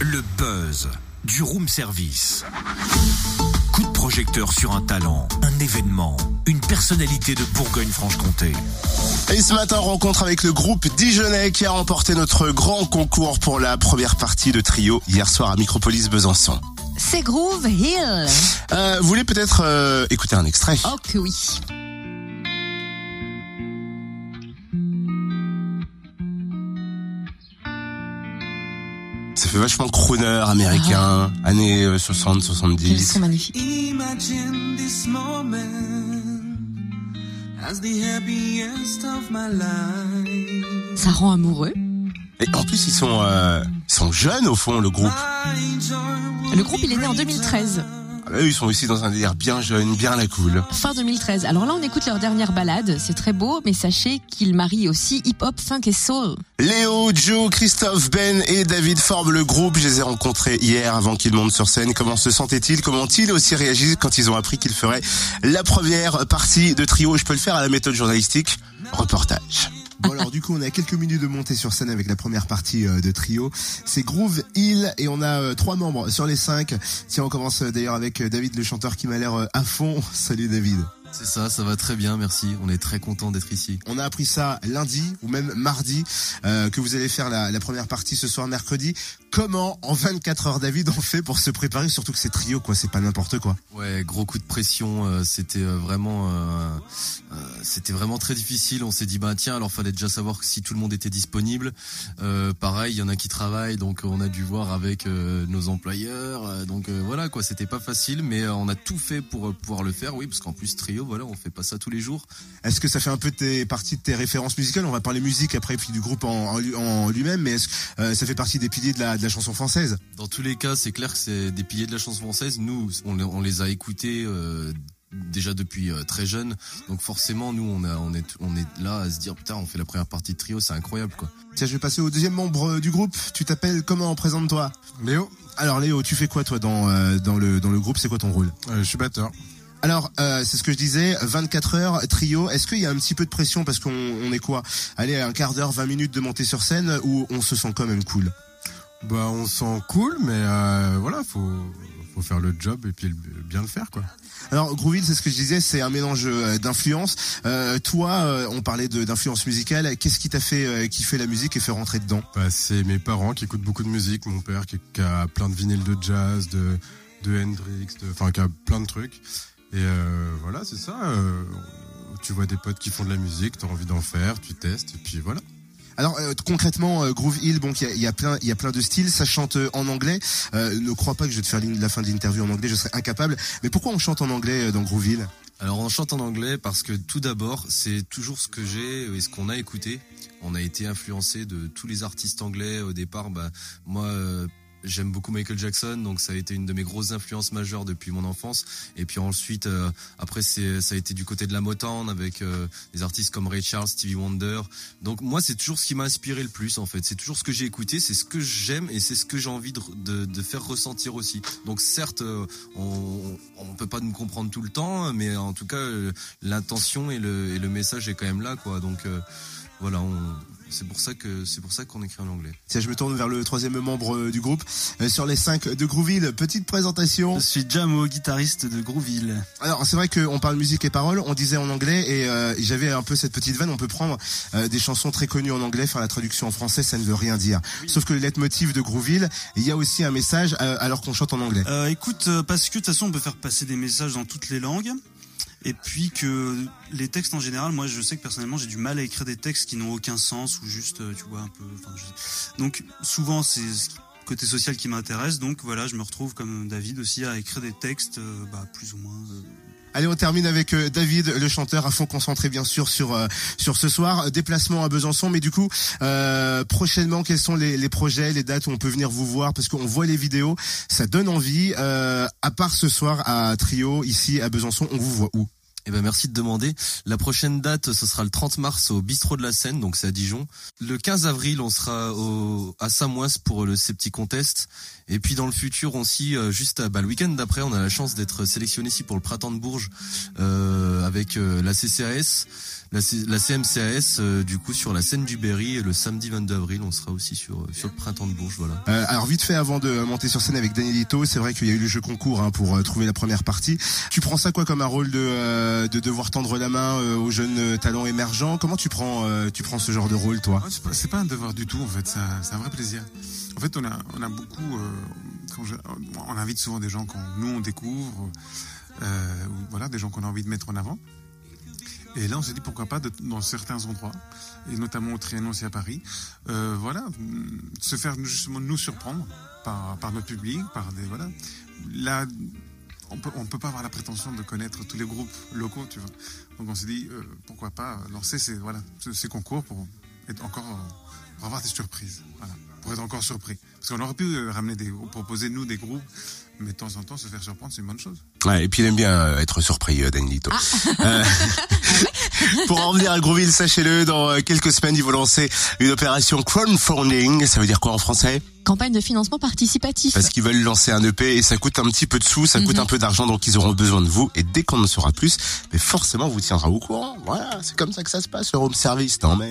Le buzz du room service. Coup de projecteur sur un talent, un événement, une personnalité de Bourgogne-Franche-Comté. Et ce matin, rencontre avec le groupe Dijonais qui a remporté notre grand concours pour la première partie de trio hier soir à Micropolis Besançon. C'est Groove Hill. Euh, vous voulez peut-être euh, écouter un extrait? Oh que oui. Ça fait vachement crooner américain, années euh, 60, Quels 70. sont magnifiques. Imagine this moment as the happiest of my life. Ça rend amoureux. Et en plus, ils sont, euh, ils sont jeunes au fond, le groupe. Le groupe, il est né en 2013. Ah bah, Eux, ils sont aussi dans un délire bien jeune, bien à la cool. Fin 2013. Alors là, on écoute leur dernière balade. C'est très beau, mais sachez qu'ils marient aussi hip-hop, funk et soul. Léo, Joe, Christophe, Ben et David forment le groupe. Je les ai rencontrés hier avant qu'ils montent sur scène. Comment se sentaient-ils? Comment ont-ils aussi réagi quand ils ont appris qu'ils feraient la première partie de trio? Je peux le faire à la méthode journalistique. Reportage. Bon alors du coup on a quelques minutes de monter sur scène avec la première partie euh, de trio. C'est Groove Hill et on a euh, trois membres sur les cinq. Tiens on commence euh, d'ailleurs avec David le chanteur qui m'a l'air à fond. Salut David. C'est ça, ça va très bien, merci. On est très content d'être ici. On a appris ça lundi ou même mardi euh, que vous allez faire la, la première partie ce soir mercredi. Comment en 24 heures David on fait pour se préparer Surtout que c'est trio quoi, c'est pas n'importe quoi. Ouais, gros coup de pression. euh, c'était euh, vraiment, euh, euh, c'était vraiment très difficile. On s'est dit bah tiens, alors fallait déjà savoir si tout le monde était disponible. Euh, pareil, il y en a qui travaillent, donc on a dû voir avec euh, nos employeurs. euh, donc euh, voilà quoi, c'était pas facile, mais on a tout fait pour pouvoir le faire. Oui, parce qu'en plus trio, voilà, on fait pas ça tous les jours. Est-ce que ça fait un peu tes, partie de tes références musicales? On va parler musique après puis du groupe en, en lui- en lui-même, mais est-ce que ça fait partie des piliers de la, de la chanson française Dans tous les cas, c'est clair que c'est des piliers de la chanson française. Nous, on, les- on les a écoutés euh, déjà depuis euh, très jeunes. Donc forcément, nous, on, a, on, est, on est là à se dire, putain, on fait la première partie de trio, c'est incroyable, quoi. Tiens, je vais passer au deuxième membre euh, du groupe. Tu t'appelles comment? Présente-toi. Léo, Alors Léo, tu fais quoi toi dans, euh, dans, le, dans le groupe? C'est quoi ton rôle? Euh, je suis batteur. Alors, euh, c'est ce que je disais, 24 heures, trio. Est-ce qu'il y a un petit peu de pression? Parce qu'on on est quoi? Allez, un quart d'heure, 20 minutes de monter sur scène ou on se sent quand même cool? Bah, on se sent cool, mais euh, voilà, faut faut faire le job et puis bien le faire, quoi. Alors, Grooville, c'est ce que je disais, c'est un mélange euh, d'influences. Euh, toi, on parlait d'influence musicale. Qu'est-ce qui t'a fait euh, kiffer la musique et fait rentrer dedans? Bah, c'est mes parents qui écoutent beaucoup de musique, mon père qui, a plein de vinyles de jazz, de de Hendrix, de- enfin qui a plein de trucs. Et euh, voilà, c'est ça. tu vois des potes qui font de la musique, t'as envie d'en faire, tu testes et puis voilà. Alors euh, concrètement, euh, Groove Hill, bon, il y a, plein, il y a plein de styles. Ça chante euh, en anglais. Euh, ne crois pas que je vais te faire la fin de l'interview en anglais, je serais incapable. Mais pourquoi on chante en anglais dans Groove Hill? Alors on chante en anglais parce que tout d'abord, c'est toujours ce que j'ai et ce qu'on a écouté. On a été influencé de tous les artistes anglais au départ. Bah, moi, j'aime beaucoup Michael Jackson, donc ça a été une de mes grosses influences majeures depuis mon enfance. Et puis ensuite, euh, après, c'est ça a été du côté de la Motown avec euh, des artistes comme Ray Charles, Stevie Wonder. Donc moi, c'est toujours ce qui m'a inspiré le plus en fait. C'est toujours ce que j'ai écouté, c'est ce que j'aime et c'est ce que j'ai envie de, de, faire ressentir aussi. Donc certes, euh, on, on peut pas nous comprendre tout le temps, mais en tout cas, l'intention et le, et le message est quand même là, quoi. Donc voilà, c'est pour ça que c'est pour ça qu'on écrit en anglais. Tiens, je me tourne vers le troisième membre euh, du groupe. Euh, sur les cinq de Groove Hill, petite présentation. Je suis Jamo, guitariste de Grooville. Alors c'est vrai qu'on parle musique et paroles, on disait en anglais et euh, j'avais un peu cette petite vanne, on peut prendre euh, des chansons très connues en anglais, faire la traduction en français, ça ne veut rien dire. Sauf que le leitmotiv de Grooville, il y a aussi un message euh, alors qu'on chante en anglais. Euh, écoute, euh, parce que de toute façon, on peut faire passer des messages dans toutes les langues. Et puis que les textes en général, moi je sais que personnellement j'ai du mal à écrire des textes qui n'ont aucun sens ou juste, euh, tu vois, un peu. enfin, je- Donc souvent c'est ce côté social qui m'intéresse. Donc voilà, je me retrouve comme David aussi à écrire des textes, euh, bah, plus ou moins. euh, Allez, on termine avec David, le chanteur, à fond concentré bien sûr sur sur ce soir. Déplacement à Besançon, mais du coup, prochainement, quels sont les, les projets, les dates où on peut venir vous voir? Parce qu'on voit les vidéos, ça donne envie. À part ce soir à Trio, ici à Besançon, on vous voit où? Eh ben merci de demander. La prochaine date, ce sera le 30 mars au Bistrot de la Seine, donc c'est à Dijon. Le 15 avril, on sera au, à Samois pour le Septi Contest. Et puis dans le futur aussi, euh, juste à, bah, le week-end d'après, on a la chance d'être sélectionné ici pour le Printemps de Bourges euh, avec euh, la CCAS, la, C- CMCAS, euh, du coup sur la scène du Berry. Et le samedi 22 avril, on sera aussi sur sur le Printemps de Bourges, voilà. Euh, alors vite fait avant de monter sur scène avec Danielito, c'est vrai qu'il y a eu le jeu concours hein, pour euh, trouver la première partie. Tu prends ça quoi comme un rôle de, euh, de devoir tendre la main euh, aux jeunes euh, talents émergents Comment tu prends tu prends ce genre de rôle toi? C'est pas- C'est pas un devoir du tout en fait, c'est un, c'est vrai plaisir. En fait, on a, beaucoup, on invite souvent des gens qu'on nous on découvre, ou voilà, des gens qu'on a envie de mettre en avant. Et là, on s'est dit pourquoi pas dans certains endroits, et notamment au Trianon aussi à Paris, voilà, se faire justement nous surprendre par, par notre public, par des voilà. Là, on peut, on peut pas avoir la prétention de connaître tous les groupes locaux, tu vois. Donc on s'est dit euh, pourquoi pas lancer ces voilà ce- ces concours pour être encore euh, pour avoir des surprises, voilà, pour être encore surpris. Parce qu'on aurait pu euh, ramener des proposer nous des groupes, mais de temps en temps se faire surprendre c'est une bonne chose. Ouais, et puis il aime bien euh, être surpris, euh, Danielito. Euh, pour en revenir à Grooville, sachez-le, dans quelques semaines, ils vont lancer une opération crowdfunding. Ça veut dire quoi en français? Campagne de financement participatif. Parce qu'ils veulent lancer un EP et ça coûte un petit peu de sous, ça coûte Mhm. un peu d'argent, donc ils auront besoin de vous. Et dès qu'on en saura plus, mais forcément, on vous tiendra au courant. Voilà, c'est comme ça que ça se passe, le room service. Non mais...